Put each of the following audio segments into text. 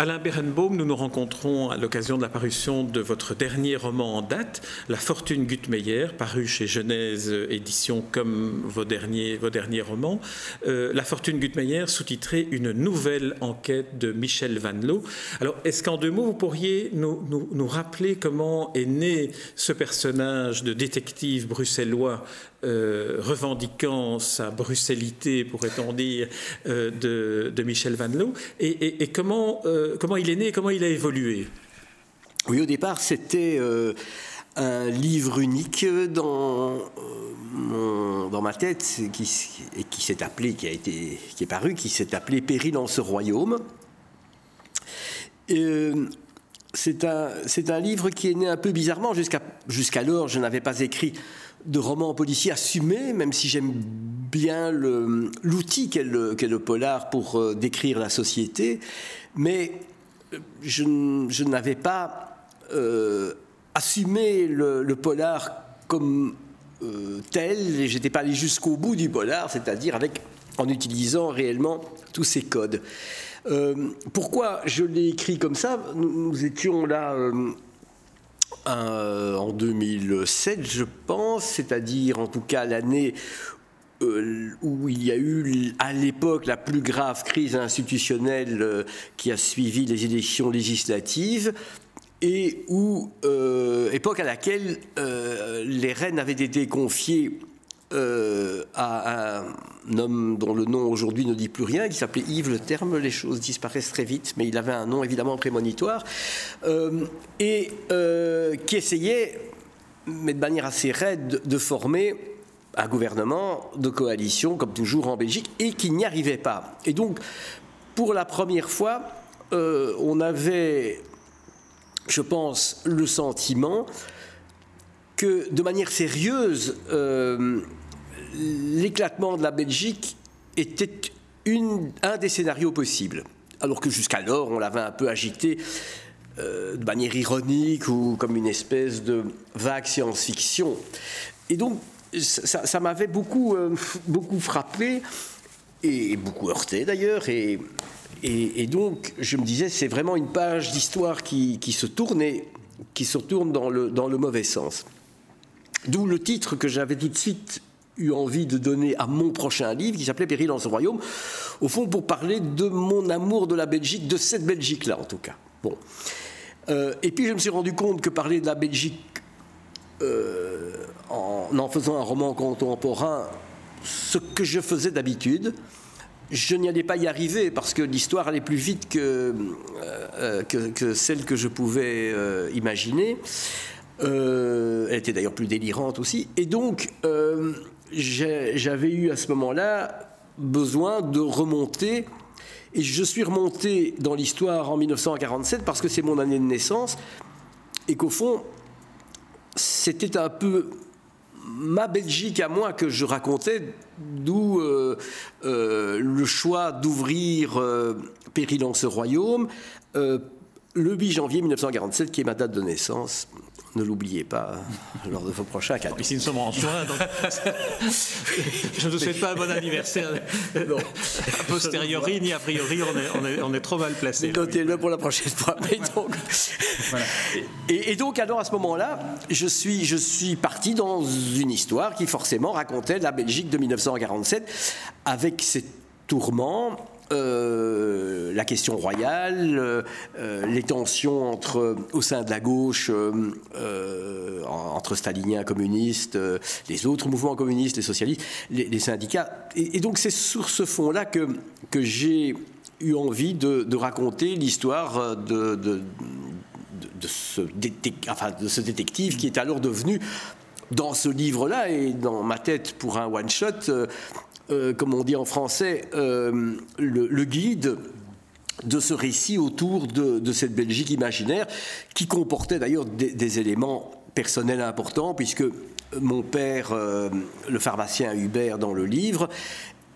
Alain Berenbaum, nous nous rencontrons à l'occasion de la parution de votre dernier roman en date, La Fortune Guttmeyer, paru chez Genèse Édition comme vos derniers, vos romans. Euh, La Fortune Guttmeyer, sous-titré Une nouvelle enquête de Michel Van Loo. Alors, est-ce qu'en deux mots, vous pourriez nous, nous, nous, rappeler comment est né ce personnage de détective bruxellois euh, revendiquant sa bruxellité, pourrait-on dire, euh, de, de, Michel Van Loo, et, et, et comment, euh, comment il est né et comment il a évolué? Oui, au départ, c'était un livre unique dans, dans ma tête qui, et qui s'est appelé, qui, a été, qui est paru, qui s'est appelé Péril en ce royaume. c'est un, un livre qui est né un peu bizarrement. Jusqu'à, jusqu'alors, je n'avais pas écrit de romans policiers assumés, même si j'aime bien l'outil qu'est le, polar pour euh, décrire la société, mais je, je n'avais pas euh, assumé le, polar comme euh, tel, et j'étais pas allé jusqu'au bout du polar, c'est-à-dire en utilisant réellement tous ces codes. Euh, pourquoi je l'ai écrit comme ça? Nous, étions là en 2007, je pense, c'est-à-dire en tout cas l'année euh, où il y a eu à l'époque la plus grave crise institutionnelle euh, qui a suivi les élections législatives et où, euh, époque à laquelle les reines avaient été confiées euh, à un homme dont le nom aujourd'hui ne dit plus rien, qui s'appelait Yves Le Terme, les choses disparaissent très vite, mais il avait un nom évidemment prémonitoire, euh, et euh, qui essayait, mais de manière assez raide, de former un gouvernement de coalition, comme toujours en Belgique, et qui n'y arrivait pas. Et donc, pour la première fois, on avait, je pense, le sentiment que de manière sérieuse, l'éclatement de la Belgique était un des scénarios possibles. Alors que jusqu'alors, on l'avait un peu agité euh, de manière ironique ou comme une espèce de vague science-fiction. Et donc, ça, m'avait beaucoup, euh, beaucoup frappé et beaucoup heurté d'ailleurs. Et, donc, je me disais, c'est vraiment une page d'histoire qui, qui, se tourne et qui se tourne dans le, dans le mauvais sens. D'où le titre que j'avais tout de suite eu envie de donner à mon prochain livre qui s'appelait Péril dans ce royaume, au fond pour parler de mon amour de la Belgique, de cette Belgique-là en tout cas. Bon. Euh, et puis je me suis rendu compte que parler de la Belgique euh, en en faisant un roman contemporain, ce que je faisais d'habitude, je n'y allais pas y arriver parce que l'histoire allait plus vite que, euh, que, celle que je pouvais imaginer. Elle était d'ailleurs plus délirante aussi. Et donc, j'avais eu à ce moment-là besoin de remonter. Et je suis remonté dans l'histoire en 1947 parce que c'est mon année de naissance. Et qu'au fond, c'était un peu ma Belgique à moi que je racontais, d'où euh, le choix d'ouvrir Péril dans ce royaume le 8 janvier 1947, qui est ma date de naissance ne l'oubliez pas lors de vos prochains cadeaux. Mais si nous sommes en juin, donc je ne vous souhaite pas un bon anniversaire. Non. A posteriori ni a priori, on est, on est, on est trop mal placé. Notez-le pour la prochaine fois. Mais donc, voilà. et, et, donc, alors à ce moment-là, je suis, je suis parti dans une histoire qui forcément racontait la Belgique de 1947 avec ses tourments, euh, la question royale, euh, les tensions entre, au sein de la gauche, euh, entre staliniens, communistes, les autres mouvements communistes, les socialistes, les, syndicats. Et, donc c'est sur ce fond-là que, que j'ai eu envie de, raconter l'histoire de, de ce détective qui est alors devenu dans ce livre-là et dans ma tête pour un one-shot, euh, euh, comme on dit en français, euh, le, guide de ce récit autour de, cette Belgique imaginaire, qui comportait d'ailleurs des, éléments personnels importants, puisque mon père, le pharmacien Hubert dans le livre,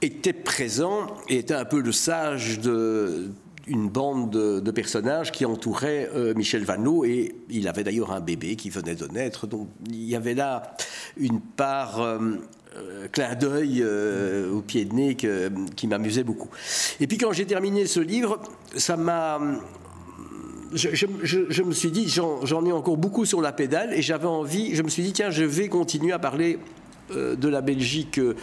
était présent et était un peu le sage de, une bande de, personnages qui entouraient Michel Vanneau et il avait d'ailleurs un bébé qui venait de naître. Donc il y avait là une part clin d'œil au pied de nez qui m'amusait beaucoup. Et puis quand j'ai terminé ce livre, ça m'a je, me suis dit, j'en ai encore beaucoup sur la pédale et j'avais envie, je me suis dit, tiens, je vais continuer à parler euh, de la Belgique euh,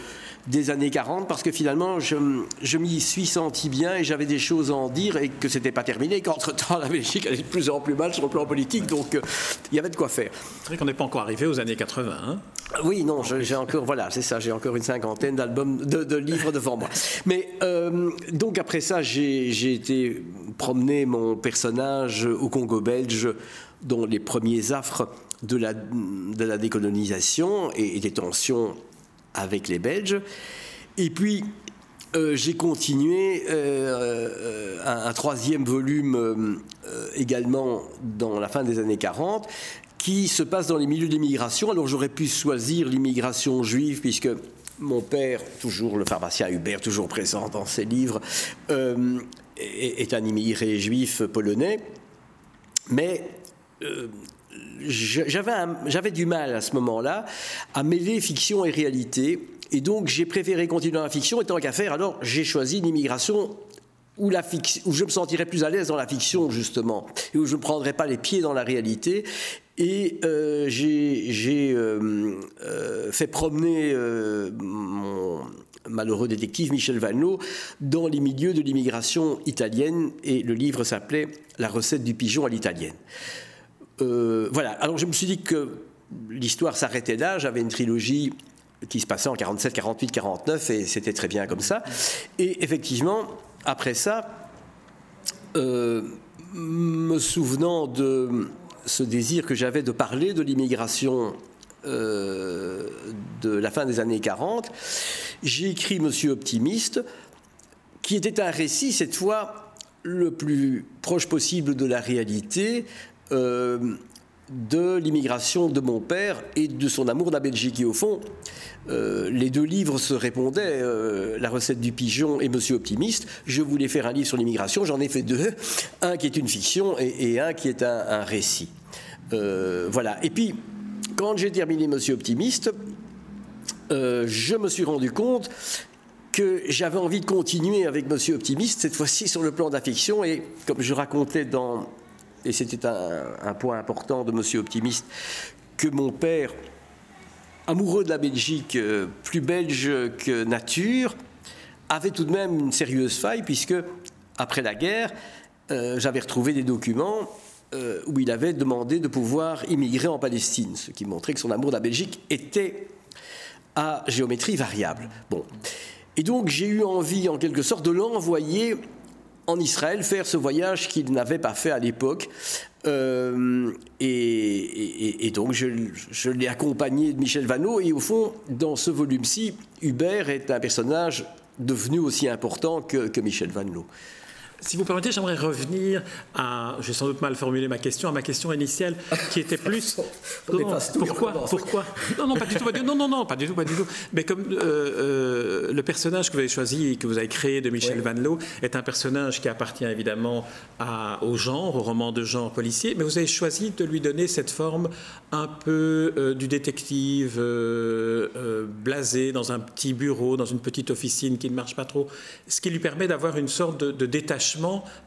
des années 40 parce que finalement je, je m'y suis senti bien et j'avais des choses à en dire et que c'était pas terminé qu'entre-temps la Belgique allait de plus en plus mal sur le plan politique donc euh, il y avait de quoi faire. C'est vrai qu'on n'est pas encore arrivé aux années 80. Hein oui, non, j'ai encore, voilà, c'est ça, j'ai encore une cinquantaine d'albums, de, livres devant moi. Mais euh, donc après ça, j'ai été promener mon personnage au Congo belge, dont les premiers affres de la, décolonisation et, des tensions avec les Belges. Et puis, euh, j'ai continué euh, un, troisième volume également dans la fin des années 40 qui se passe dans les milieux d'immigration. Alors j'aurais pu choisir l'immigration juive, puisque mon père, toujours le pharmacien Hubert, toujours présent dans ses livres, euh, est, un immigré juif polonais. Mais euh, j'avais du mal à ce moment-là à mêler fiction et réalité. Et donc j'ai préféré continuer dans la fiction, et tant qu'à faire, alors j'ai choisi l'immigration où, la où je me sentirais plus à l'aise dans la fiction, justement, et où je ne prendrais pas les pieds dans la réalité. Et euh, j'ai euh, euh, fait promener mon malheureux détective Michel Vanneau dans les milieux de l'immigration italienne, et le livre s'appelait La recette du pigeon à l'italienne. Voilà, alors je me suis dit que l'histoire s'arrêtait là, j'avais une trilogie qui se passait en 47, 48, 49, et c'était très bien comme ça. Et effectivement, après ça, me souvenant de ce désir que j'avais de parler de l'immigration euh, de la fin des années 40, j'ai écrit Monsieur Optimiste, qui était un récit, cette fois, le plus proche possible de la réalité, euh, de l'immigration de mon père et de son amour de la Belgique. Et au fond, euh, les deux livres se répondaient, La recette du pigeon et Monsieur Optimiste. Je voulais faire un livre sur l'immigration, j'en ai fait deux, un qui est une fiction et, un qui est un, récit. Euh, voilà. Et puis, quand j'ai terminé Monsieur Optimiste, euh, je me suis rendu compte que j'avais envie de continuer avec Monsieur Optimiste, cette fois-ci sur le plan de la fiction, et comme je racontais dans et c'était un, point important de Monsieur Optimiste, que mon père, amoureux de la Belgique, euh, plus belge que nature, avait tout de même une sérieuse faille, puisque après la guerre, euh, j'avais retrouvé des documents euh, où il avait demandé de pouvoir immigrer en Palestine, ce qui montrait que son amour de la Belgique était à géométrie variable. Bon. Et donc j'ai eu envie, en quelque sorte, de l'envoyer en Israël faire ce voyage qu'il n'avait pas fait à l'époque. Euh, et, donc je, l'ai accompagné de Michel Vanneau et au fond, dans ce volume-ci, Hubert est un personnage devenu aussi important que, Michel Vanneau. Si vous permettez, j'aimerais revenir à, j'ai sans doute mal formulé ma question, à ma question initiale, qui était plus. pourquoi, pourquoi? Non, non, pas du tout. non, non, non, pas du tout, pas du tout. Mais comme euh, euh, le personnage que vous avez choisi, que vous avez créé de Michel Van Loo, est un personnage qui appartient évidemment à, au genre, au roman de genre policier, mais vous avez choisi de lui donner cette forme un peu euh, du détective blasé dans un petit bureau, dans une petite officine qui ne marche pas trop, ce qui lui permet d'avoir une sorte de, de détachement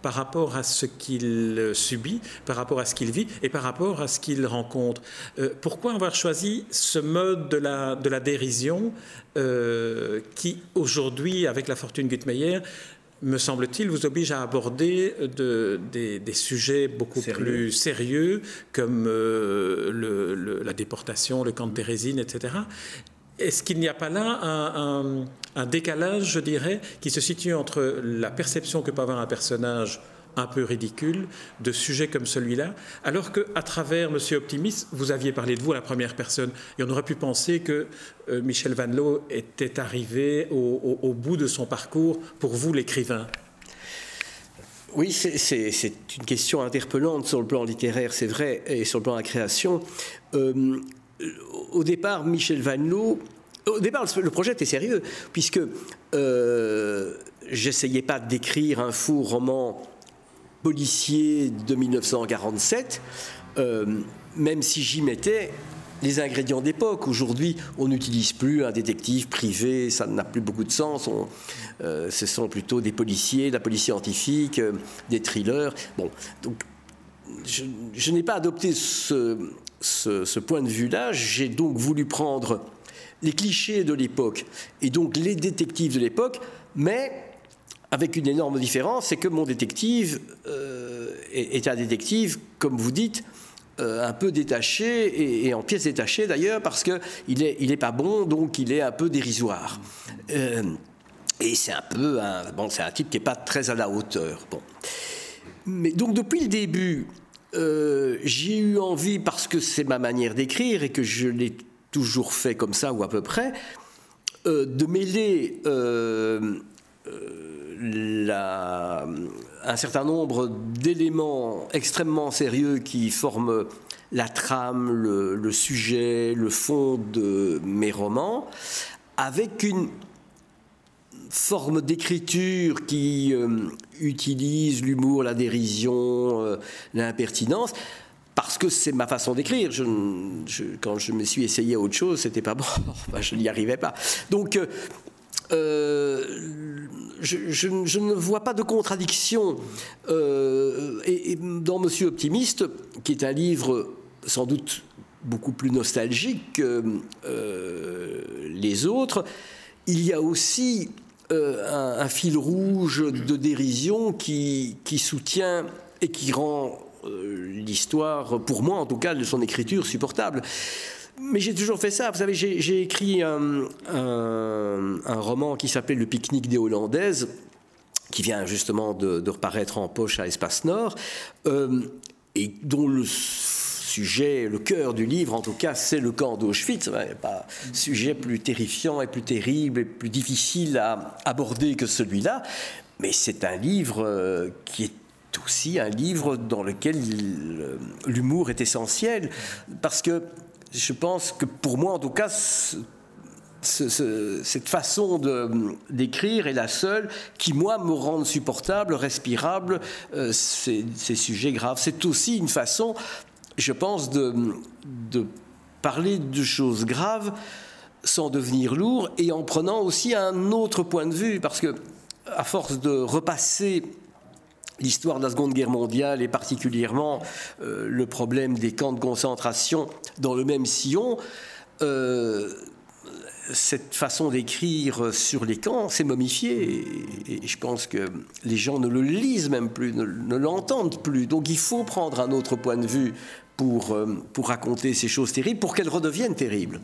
par rapport à ce qu'il subit, par rapport à ce qu'il vit et par rapport à ce qu'il rencontre. Euh, pourquoi avoir choisi ce mode de la, de la dérision euh, qui, aujourd'hui, avec la fortune Guttmeyer, me semble-t-il, vous oblige à aborder de, des, sujets beaucoup plus sérieux, comme euh, la déportation, le camp de Thérésine, etc. Est-ce qu'il n'y a pas là un, décalage, je dirais, qui se situe entre la perception que peut avoir un personnage un peu ridicule de sujets comme celui-là, alors qu'à travers Monsieur Optimiste, vous aviez parlé de vous à la première personne, et on aurait pu penser que euh, Michel Van Loo était arrivé au, bout de son parcours pour vous, l'écrivain? Oui, c'est une question interpellante sur le plan littéraire, c'est vrai, et sur le plan de la création. Euh, au départ, Michel Van Loo, au départ, le projet était sérieux, puisque euh, j'essayais pas d'écrire un faux roman policier de 1947, même si j'y mettais les ingrédients d'époque. Aujourd'hui, on n'utilise plus un détective privé, ça n'a plus beaucoup de sens. Euh, ce sont plutôt des policiers, de la police scientifique, euh, des thrillers. Bon, donc je, n'ai pas adopté ce, point de vue-là. J'ai donc voulu prendre les clichés de l'époque et donc les détectives de l'époque, mais avec une énorme différence, c'est que mon détective euh, est, un détective, comme vous dites, euh, un peu détaché, et, en pièces détachées d'ailleurs, parce qu'il n'est pas bon, donc il est un peu dérisoire. Euh, et c'est un peu un, bon, c'est un type qui n'est pas très à la hauteur. Bon. Mais donc depuis le début, euh, j'ai eu envie, parce que c'est ma manière d'écrire et que je l'ai toujours fait comme ça ou à peu près, de mêler la, un certain nombre d'éléments extrêmement sérieux qui forment la trame, le, sujet, le fond de mes romans, avec une forme d'écriture qui euh, utilise l'humour, la dérision, euh, l'impertinence, parce que c'est ma façon d'écrire. quand je me suis essayé à autre chose, c'était pas bon, je n'y arrivais pas. Donc, euh, je, ne vois pas de contradiction. Et, dans Monsieur Optimiste, qui est un livre sans doute beaucoup plus nostalgique que les autres, il y a aussi un, fil rouge de dérision qui, qui soutient et qui rend l'histoire, pour moi en tout cas, de son écriture supportable. Mais j'ai toujours fait ça. Vous savez, j'ai écrit un, roman qui s'appelait Le pique-nique des Hollandaises, qui vient justement de, reparaître en poche à Espace Nord, euh, et dont le sujet, le cœur du livre, en tout cas, c'est le camp d'Auschwitz. Pas sujet plus terrifiant et plus terrible et plus difficile à aborder que celui-là. Mais c'est un livre euh, qui est aussi un livre dans lequel l'humour est essentiel, parce que je pense que pour moi, en tout cas, cette façon d'écrire est la seule qui, moi, me rende supportable, respirable, euh, ces, sujets graves. C'est aussi une façon, je pense, de, parler de choses graves sans devenir lourd et en prenant aussi un autre point de vue, parce que à force de repasser l'histoire de la Seconde Guerre mondiale et particulièrement euh, le problème des camps de concentration dans le même sillon, euh, cette façon d'écrire sur les camps s'est momifiée et, je pense que les gens ne le lisent même plus, ne, l'entendent plus. Donc il faut prendre un autre point de vue pour, euh, pour raconter ces choses terribles, pour qu'elles redeviennent terribles.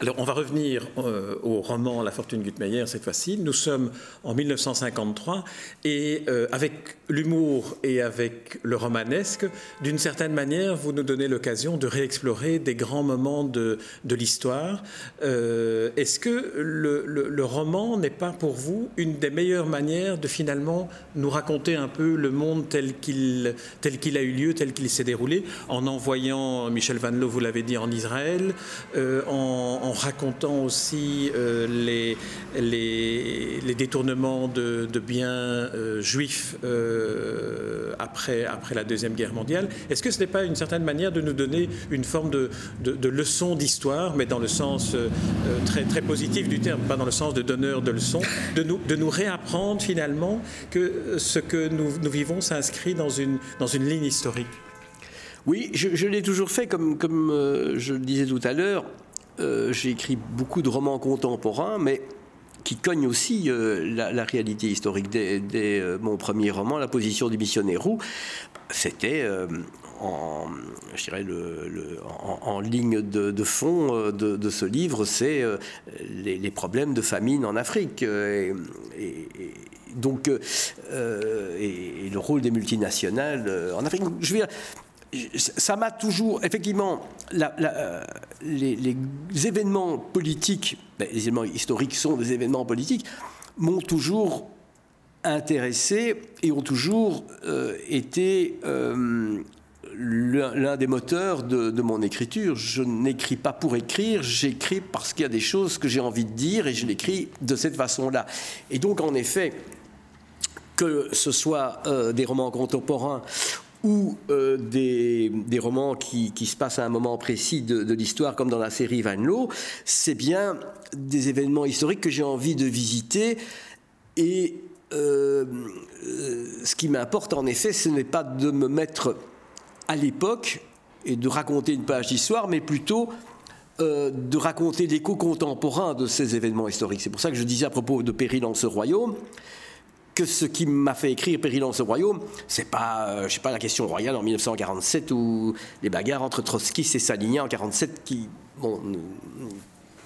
Alors, on va revenir euh, au roman La fortune Guttmeyer cette fois-ci. Nous sommes en 1953 et euh, avec l'humour et avec le romanesque, d'une certaine manière, vous nous donnez l'occasion de réexplorer des grands moments de, l'histoire. Euh, est-ce que le, roman n'est pas pour vous une des meilleures manières de finalement nous raconter un peu le monde tel qu'il a eu lieu, tel qu'il s'est déroulé, en envoyant Michel Van Loo, vous l'avez dit, en Israël, en racontant aussi euh, les, détournements de, biens euh, juifs euh, après, la Deuxième Guerre mondiale. Est-ce que ce n'est pas une certaine manière de nous donner une forme de, leçon d'histoire, mais dans le sens très, positif du terme, pas dans le sens de donneur de leçons, de nous, réapprendre finalement que ce que nous, vivons s'inscrit dans une, dans une ligne historique? Oui, je, l'ai toujours fait, comme je le disais tout à l'heure. Euh, j'ai écrit beaucoup de romans contemporains, mais qui cognent aussi euh, la, réalité historique. Dès, euh, mon premier roman, La position du missionnaire roux, c'était en, je dirais en, ligne de, fond de, ce livre, c'est les, problèmes de famine en Afrique. Et, donc, et, le rôle des multinationales en Afrique. Ça m'a toujours, effectivement, euh, les, événements politiques, ben, les événements historiques sont des événements politiques, m'ont toujours intéressé et ont toujours euh, été euh, l'un des moteurs de, de, mon écriture. Je n'écris pas pour écrire, j'écris parce qu'il y a des choses que j'ai envie de dire et je l'écris de cette façon-là. Et donc, en effet, que ce soit des romans contemporains ou des, romans qui, se passent à un moment précis de, l'histoire, comme dans la série Van Loo, c'est bien des événements historiques que j'ai envie de visiter. Et ce qui m'importe, en effet, ce n'est pas de me mettre à l'époque et de raconter une page d'histoire, mais plutôt euh, de raconter l'écho contemporain de ces événements historiques. C'est pour ça que je disais à propos de Péril en ce royaume que ce qui m'a fait écrire Péril en ce royaume, c'est pas, euh, je sais pas, la question royale en 1947 ou les bagarres entre Trotsky et Saligny en 1947 qui bon,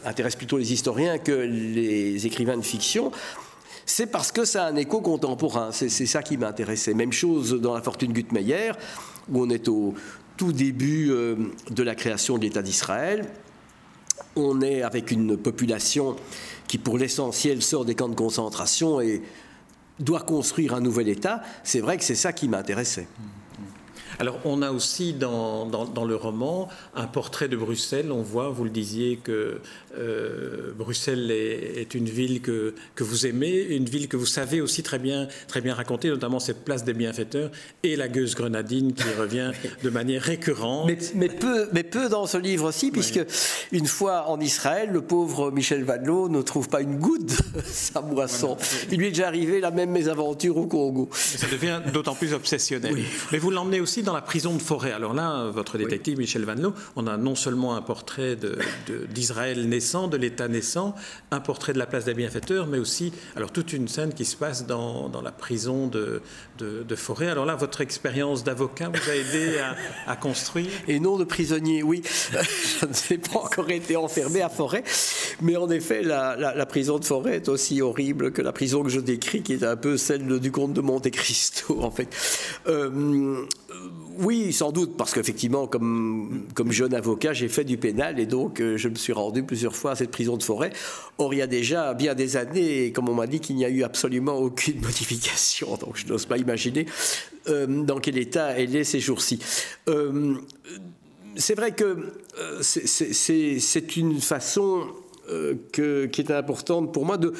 intéressent plutôt les historiens que les écrivains de fiction c'est parce que ça a un écho contemporain. C'est ça qui m'intéressait. Même chose dans La Fortune Guttmeyer, où on est au tout début euh, de la création de l'État d'Israël. On est avec une population qui, pour l'essentiel, sort des camps de concentration et doit construire un nouvel État. C'est vrai que c'est ça qui m'intéressait. Alors, on a aussi dans, dans, le roman un portrait de Bruxelles. On voit, vous le disiez, que euh, Bruxelles est, une ville que, que vous aimez, une ville que vous savez aussi très bien, très bien raconter, notamment cette place des bienfaiteurs et la gueuse grenadine qui revient de manière récurrente. Mais, peu, mais peu dans ce livre aussi, puisque une fois en Israël, le pauvre Michel Vanloo ne trouve pas une goutte de sa boisson. Il lui est déjà arrivé la même mésaventure au Congo. ça devient d'autant plus obsessionnel. Mais vous l'emmenez aussi dans la prison de forêt. Alors là, votre détective Michel Van Loo, on a non seulement un portrait d'Israël naissant, de l'État naissant, un portrait de la place des bienfaiteurs, mais aussi alors toute une scène qui se passe dans, dans la prison de, de, forêt. Alors là, votre expérience d'avocat vous a aidé à, construire? Et non de prisonnier, oui. Je n'ai pas encore été enfermé à forêt, mais en effet, la, la, prison de forêt est aussi horrible que la prison que je décris, qui est un peu celle du comte de Monte Cristo, en fait. Euh, oui, sans doute, parce qu'effectivement, comme, comme jeune avocat, j'ai fait du pénal et donc euh, je me suis rendu plusieurs fois à cette prison de forêt. Or, il y a déjà bien des années, comme on m'a dit, qu'il n'y a eu absolument aucune modification. Donc, je n'ose pas imaginer euh, dans quel état elle est ces jours-ci. Euh, c'est vrai que c'est une façon qui est importante pour moi de,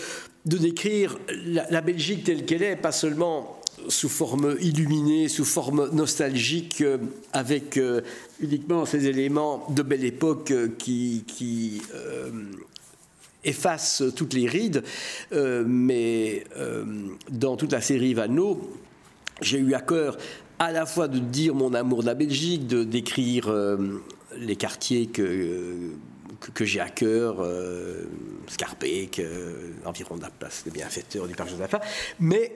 décrire la Belgique telle qu'elle est, pas seulement sous forme illuminée, sous forme nostalgique, euh, avec euh, uniquement ces éléments de belle époque euh, qui, effacent toutes les rides. mais dans toute la série Vano, j'ai eu à cœur à la fois de dire mon amour de la Belgique, de décrire les quartiers que, que, j'ai à cœur, euh, environ de la place des bienfaiteurs du parc Josaphat, mais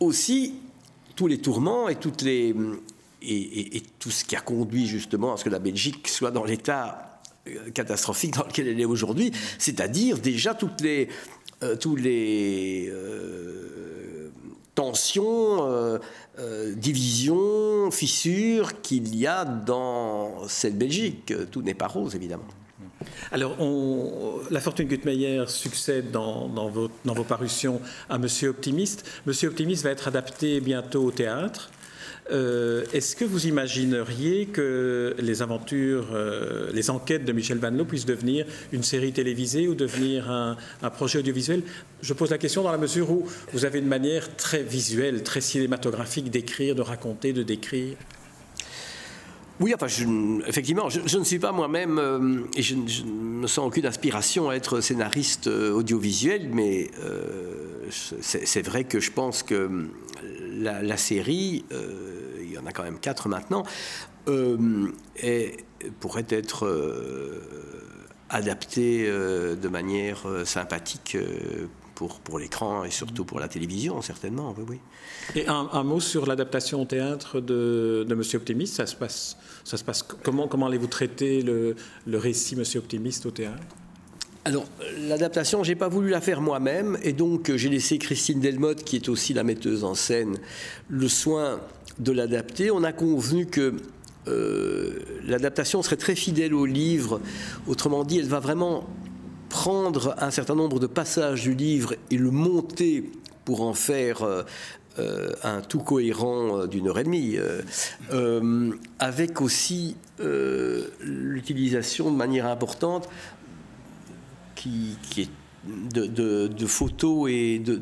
aussi tous les tourments et, tout ce qui a conduit justement à ce que la Belgique soit dans l'état euh, catastrophique dans lequel elle est aujourd'hui, c'est-à-dire déjà toutes les, euh, euh, tensions, divisions, fissures qu'il y a dans cette Belgique. Tout n'est pas rose, évidemment. Alors, la fortune Guttmeyer succède dans, vos, parutions à Monsieur Optimiste. Monsieur Optimiste va être adapté bientôt au théâtre. Euh, est-ce que vous imagineriez que les aventures, euh, les enquêtes de Michel Van Loo puissent devenir une série télévisée ou devenir un, projet audiovisuel? Je pose la question dans la mesure où vous avez une manière très visuelle, très cinématographique d'écrire, de raconter, de décrire. Oui, enfin, effectivement, je, ne suis pas moi-même, euh, et je, ne sens aucune aspiration à être scénariste euh, audiovisuel, mais euh, c'est vrai que je pense que la, série, il y en a quand même quatre maintenant, pourrait être adaptée de manière sympathique pour, pour l'écran et surtout pour la télévision, certainement. Oui, oui. Et un, mot sur l'adaptation au théâtre de, de, Monsieur Optimiste. Ça se passe, ça se passe comment Comment allez-vous traiter le, le récit Monsieur Optimiste au théâtre? Alors, l'adaptation, j'ai pas voulu la faire moi-même, et donc j'ai laissé Christine Delmotte, qui est aussi la metteuse en scène, le soin de l'adapter. On a convenu que euh, l'adaptation serait très fidèle au livre. Autrement dit, elle va vraiment prendre un certain nombre de passages du livre et le monter pour en faire euh, euh, un tout cohérent euh, d'une heure et demie, avec aussi l'utilisation de manière importante de, photos et de,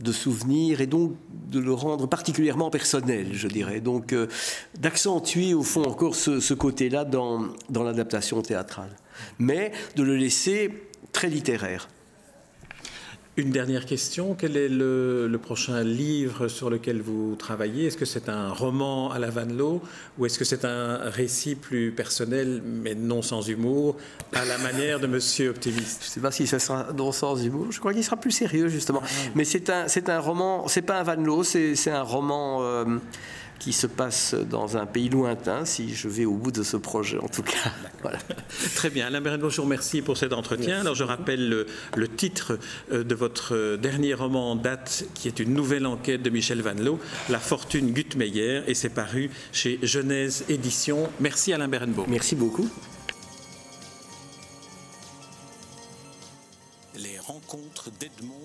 de souvenirs et donc de le rendre particulièrement personnel, je dirais. Donc euh, d'accentuer au fond encore ce, côté-là dans, dans l'adaptation théâtrale. Mais de le laisser très littéraire. Une dernière question, quel est le, prochain livre sur lequel vous travaillez? Est-ce que c'est un roman à la Van Loo ou est-ce que c'est un récit plus personnel mais non sans humour à la manière de Monsieur Optimiste? Je ne sais pas si ce sera non sans humour, je crois qu'il sera plus sérieux justement. Ah. Mais c'est un, c'est un roman, c'est pas un Van Loo, c'est, un roman... Euh, qui se passe dans un pays lointain, si je vais au bout de ce projet en tout cas. Très bien. Alain Berenbaum, je vous remercie pour cet entretien. Alors je rappelle le, titre euh, de votre dernier roman en date, qui est une nouvelle enquête de Michel Van Loo, La fortune Guttmeyer, et c'est paru chez Genèse Éditions. Merci Alain Berenbaum. Merci beaucoup. Les rencontres d'Edmond.